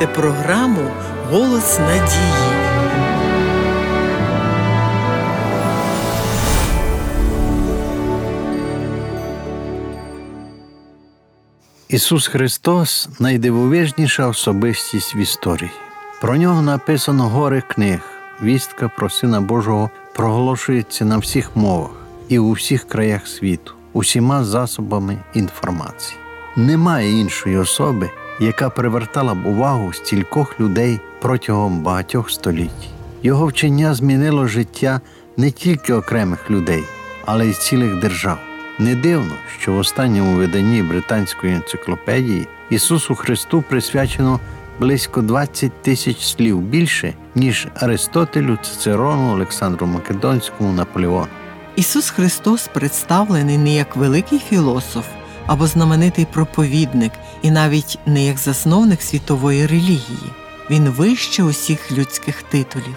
слухаєте програму Голос надії. Ісус Христос найдивовижніша особистість в історії. Про нього написано гори книг. Вістка про Сина Божого проголошується на всіх мовах і у всіх краях світу, усіма засобами інформації. Немає іншої особи, яка привертала б увагу стількох людей протягом багатьох століть. Його вчення змінило життя не тільки окремих людей, але й цілих держав. Не дивно, що в останньому виданні британської енциклопедії Ісусу Христу присвячено близько 20 тисяч слів більше, ніж Аристотелю, Цицерону, Олександру Македонському, Наполеону. Ісус Христос представлений не як великий філософ або знаменитий проповідник, і навіть не як засновник світової релігії. Він вище усіх людських титулів.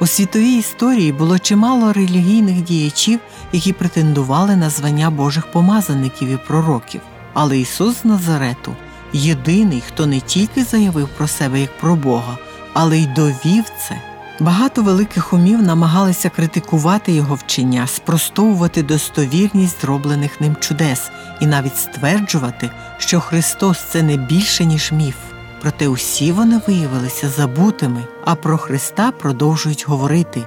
У світовій історії було чимало релігійних діячів, які претендували на звання Божих помазаників і пророків. Але Ісус з Назарету єдиний, хто не тільки заявив про себе як про Бога, але й довів це. Багато великих умів намагалися критикувати його вчення, спростовувати достовірність зроблених ним чудес і навіть стверджувати, що Христос це не більше, ніж міф. Проте усі вони виявилися забутими, а про Христа продовжують говорити,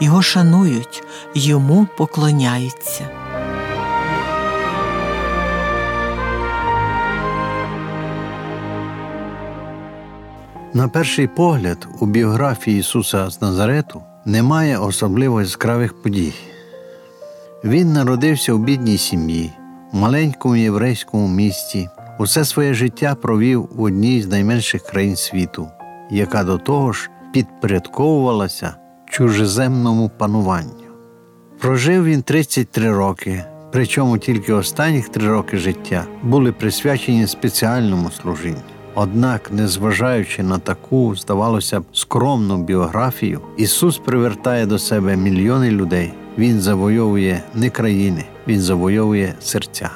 його шанують, йому поклоняються. На перший погляд, у біографії Ісуса з Назарету немає особливо яскравих подій. Він народився у бідній сім'ї, в маленькому єврейському місті, усе своє життя провів в одній з найменших країн світу, яка до того ж підпорядковувалася чужеземному пануванню. Прожив він 33 роки, причому тільки останніх три роки життя були присвячені спеціальному служінню. Однак, незважаючи на таку, здавалося б, скромну біографію, Ісус привертає до себе мільйони людей. Він завойовує не країни, Він завойовує серця.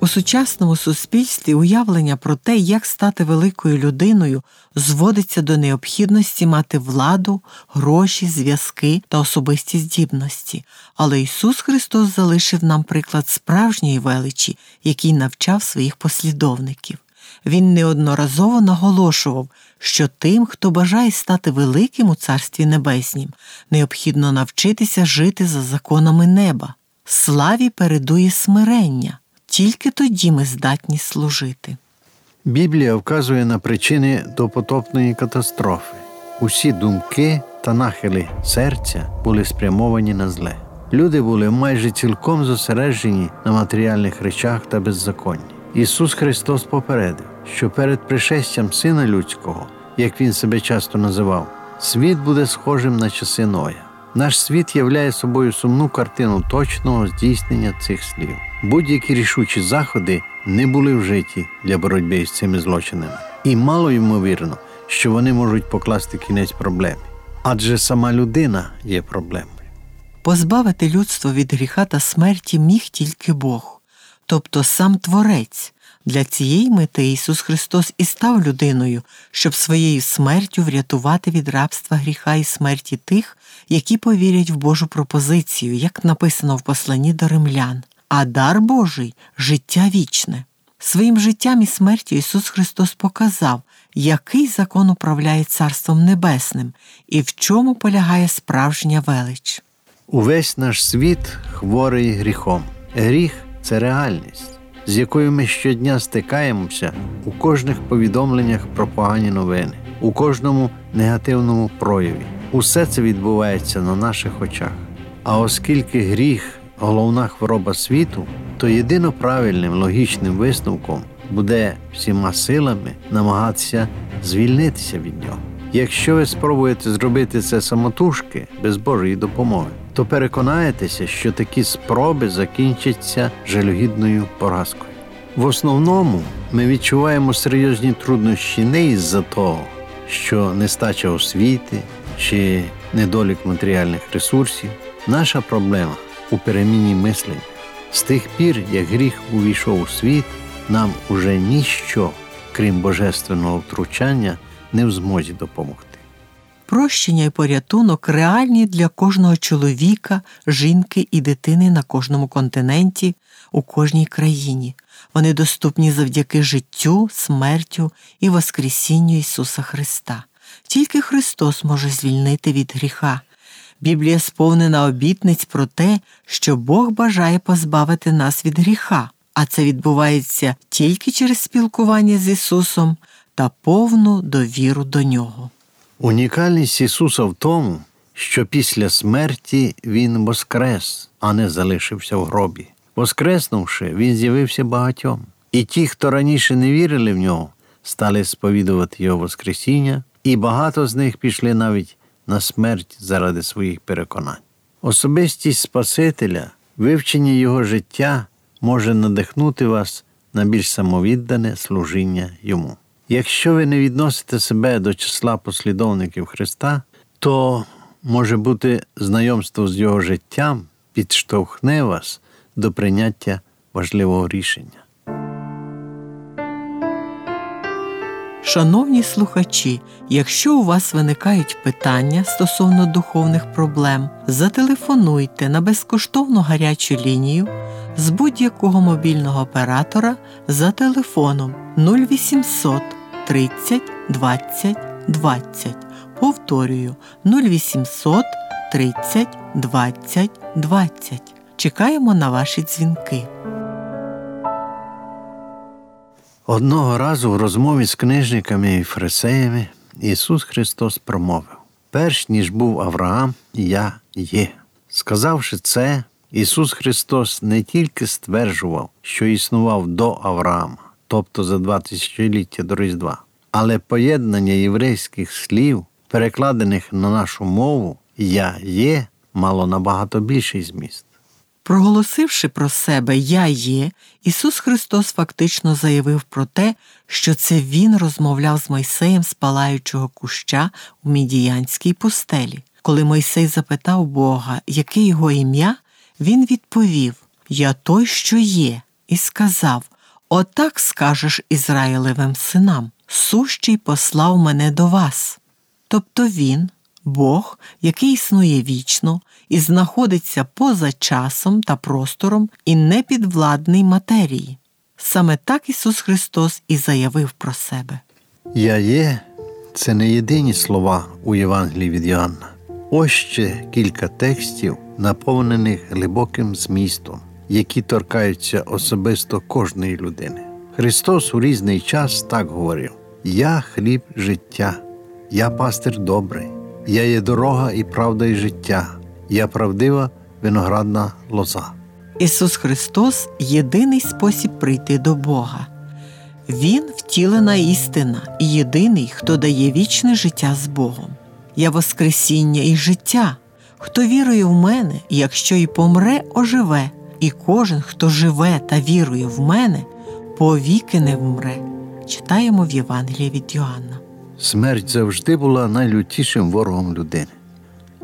У сучасному суспільстві уявлення про те, як стати великою людиною, зводиться до необхідності мати владу, гроші, зв'язки та особисті здібності. Але Ісус Христос залишив нам приклад справжньої величі, який навчав своїх послідовників. Він неодноразово наголошував, що тим, хто бажає стати великим у Царстві Небеснім, необхідно навчитися жити за законами неба. Славі передує смирення, тільки тоді ми здатні служити. Біблія вказує на причини допотопної катастрофи. Усі думки та нахили серця були спрямовані на зле. Люди були майже цілком зосереджені на матеріальних речах та беззаконні. Ісус Христос попередив, що перед пришестям Сина Людського, як Він себе часто називав, світ буде схожим на часи Ноя. Наш світ являє собою сумну картину точного здійснення цих слів. Будь-які рішучі заходи не були вжиті для боротьби з цими злочинами, і мало ймовірно, що вони можуть покласти кінець проблемі. Адже сама людина є проблемою. Позбавити людство від гріха та смерті міг тільки Бог, тобто сам Творець. Для цієї мети Ісус Христос і став людиною, щоб своєю смертю врятувати від рабства гріха і смерті тих, які повірять в Божу пропозицію, як написано в посланні до римлян, а дар Божий життя вічне. Своїм життям і смертю Ісус Христос показав, який закон управляє Царством Небесним і в чому полягає справжня велич. Увесь наш світ хворий гріхом. Гріх це реальність, з якою ми щодня стикаємося у кожних повідомленнях про погані новини, у кожному негативному прояві. Усе це відбувається на наших очах. А оскільки гріх головна хвороба світу, то єдино правильним логічним висновком буде всіма силами намагатися звільнитися від нього. Якщо ви спробуєте зробити це самотужки без Божої допомоги, то переконаєтеся, що такі спроби закінчаться жалюгідною поразкою. В основному ми відчуваємо серйозні труднощі не із-за того, що нестача освіти чи недолік матеріальних ресурсів. Наша проблема у переміні мислення. З тих пір, як гріх увійшов у світ, нам уже ніщо, крім божественного втручання, не в змозі допомогти. Прощення і порятунок реальні для кожного чоловіка, жінки і дитини на кожному континенті, у кожній країні. Вони доступні завдяки життю, смертю і Воскресінню Ісуса Христа. Тільки Христос може звільнити від гріха. Біблія сповнена обітниць про те, що Бог бажає позбавити нас від гріха, а це відбувається тільки через спілкування з Ісусом та повну довіру до Нього. Унікальність Ісуса в тому, що після смерті Він воскрес, а не залишився в гробі. Воскреснувши, Він з'явився багатьом. І ті, хто раніше не вірили в нього, стали сповідувати Його Воскресіння, і багато з них пішли навіть на смерть заради своїх переконань. Особистість Спасителя, вивчення Його життя може надихнути вас на більш самовіддане служіння Йому. Якщо ви не відносите себе до числа послідовників Христа, то може бути знайомство з Його життям підштовхне вас до прийняття важливого рішення. Шановні слухачі, якщо у вас виникають питання стосовно духовних проблем, зателефонуйте на безкоштовну гарячу лінію з будь-якого мобільного оператора за телефоном 0800 30 20 20. Повторюю 0800 30 20 20. Чекаємо на ваші дзвінки. Одного разу в розмові з книжниками і фарисеями Ісус Христос промовив: Перш ніж був Авраам, я є. Сказавши це, Ісус Христос не тільки стверджував, що існував до Авраама, тобто за два тисячоліття до Різдва, але поєднання єврейських слів, перекладених на нашу мову, Я є, мало набагато більший зміст. Проголосивши про себе Я є, Ісус Христос фактично заявив про те, що це Він розмовляв з Мойсеєм з палаючого куща у Мідіянській пустелі. Коли Мойсей запитав Бога, яке його ім'я, він відповів Я той, що є, і сказав Отак скажеш Ізраїлевим синам, сущий послав мене до вас. Тобто він, Бог, який існує вічно і знаходиться поза часом та простором і не підвладний матерії. Саме так Ісус Христос і заявив про себе. Я є це не єдині слова у Євангелії від Йоанна. Ось ще кілька текстів, наповнених глибоким змістом, які торкаються особисто кожної людини. Христос у різний час так говорив: Я хліб життя, я пастир добрий, я є дорога і правда і життя, я правдива виноградна лоза. Ісус Христос єдиний спосіб прийти до Бога. Він втілена істина і єдиний, хто дає вічне життя з Богом. Я Воскресіння і життя. Хто вірує в мене, якщо й помре, оживе, і кожен, хто живе та вірує в мене, повіки не вмре. Читаємо в Євангелії від Йоанна. Смерть завжди була найлютішим ворогом людини.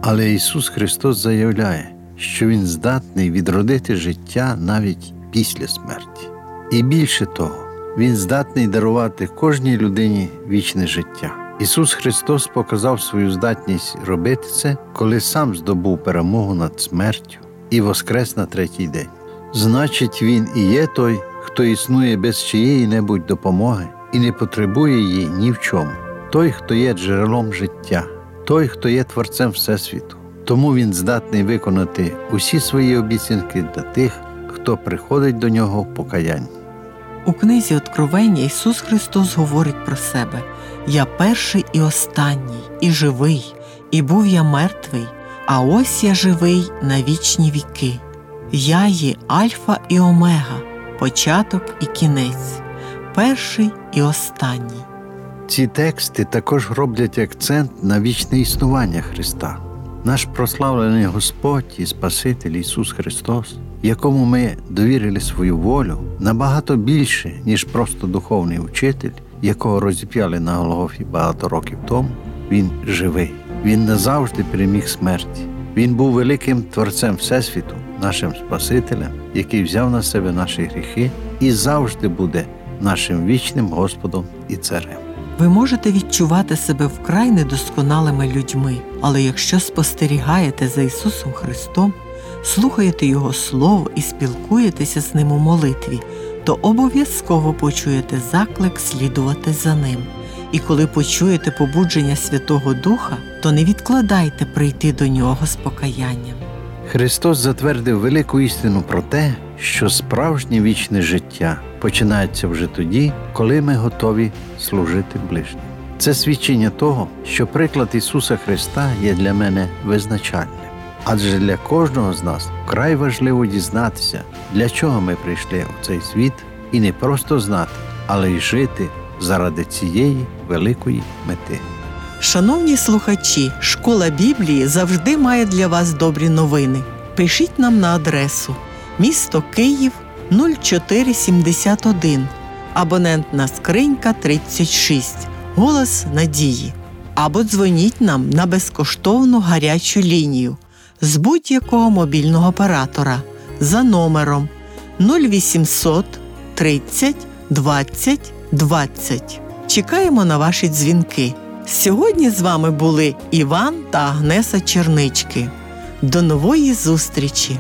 Але Ісус Христос заявляє, що Він здатний відродити життя навіть після смерті. І більше того, Він здатний дарувати кожній людині вічне життя. Ісус Христос показав свою здатність робити це, коли сам здобув перемогу над смертю і воскрес на третій день. Значить, Він і є той, хто існує без чиєї небудь допомоги і не потребує її ні в чому, той, хто є джерелом життя, той, хто є творцем Всесвіту. Тому Він здатний виконати усі свої обіцянки для тих, хто приходить до нього в покаянні. У книзі Откровення Ісус Христос говорить про себе Я перший і останній, і живий, і був я мертвий, а ось я живий на вічні віки. Я є Альфа і Омега, початок і кінець, перший і останній. Ці тексти також роблять акцент на вічне існування Христа. Наш прославлений Господь і Спаситель Ісус Христос, якому ми довірили свою волю, набагато більше, ніж просто духовний учитель, якого розіп'яли на Голгофі багато років тому, Він живий. Він назавжди переміг смерті. Він був великим Творцем Всесвіту, нашим Спасителем, який взяв на себе наші гріхи і завжди буде нашим вічним Господом і Царем. Ви можете відчувати себе вкрай недосконалими людьми, але якщо спостерігаєте за Ісусом Христом, слухаєте Його Слово і спілкуєтеся з Ним у молитві, то обов'язково почуєте заклик слідувати за Ним. І коли почуєте побудження Святого Духа, то не відкладайте прийти до нього з покаянням. Христос затвердив велику істину про те, що справжнє вічне життя починається вже тоді, коли ми готові служити ближнім. Це свідчення того, що приклад Ісуса Христа є для мене визначальним. Адже для кожного з нас вкрай важливо дізнатися, для чого ми прийшли у цей світ, і не просто знати, але й жити заради цієї великої мети. Шановні слухачі, школа Біблії завжди має для вас добрі новини. Пишіть нам на адресу місто Київ 0471, абонентна скринька 36, голос надії. Або дзвоніть нам на безкоштовну гарячу лінію з будь-якого мобільного оператора за номером 0800 30 20 20. Чекаємо на ваші дзвінки. Сьогодні з вами були Іван та Агнеса Чернички. До нової зустрічі!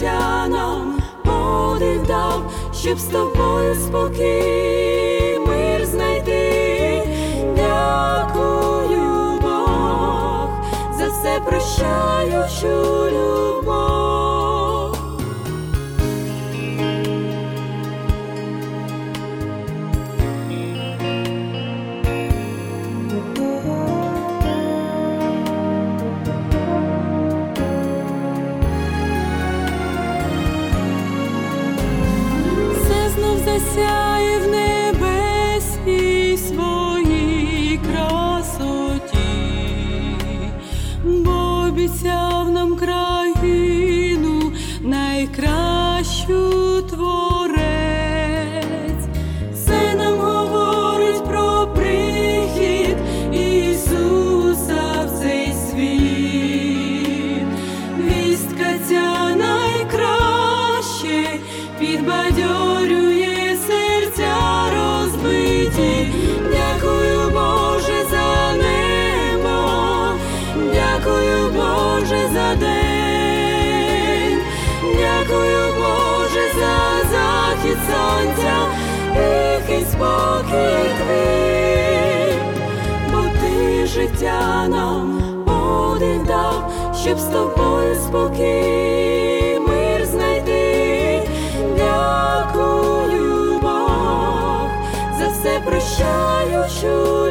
Життя нам подих дав, щоб з тобою спокій мир знайти. Дякую, Бог, за все прощаючу любов. Спокій твій бо ти життя нам один дав, щоб з тобою спокій мир знайти. Дякую, Бог, за все прощаючу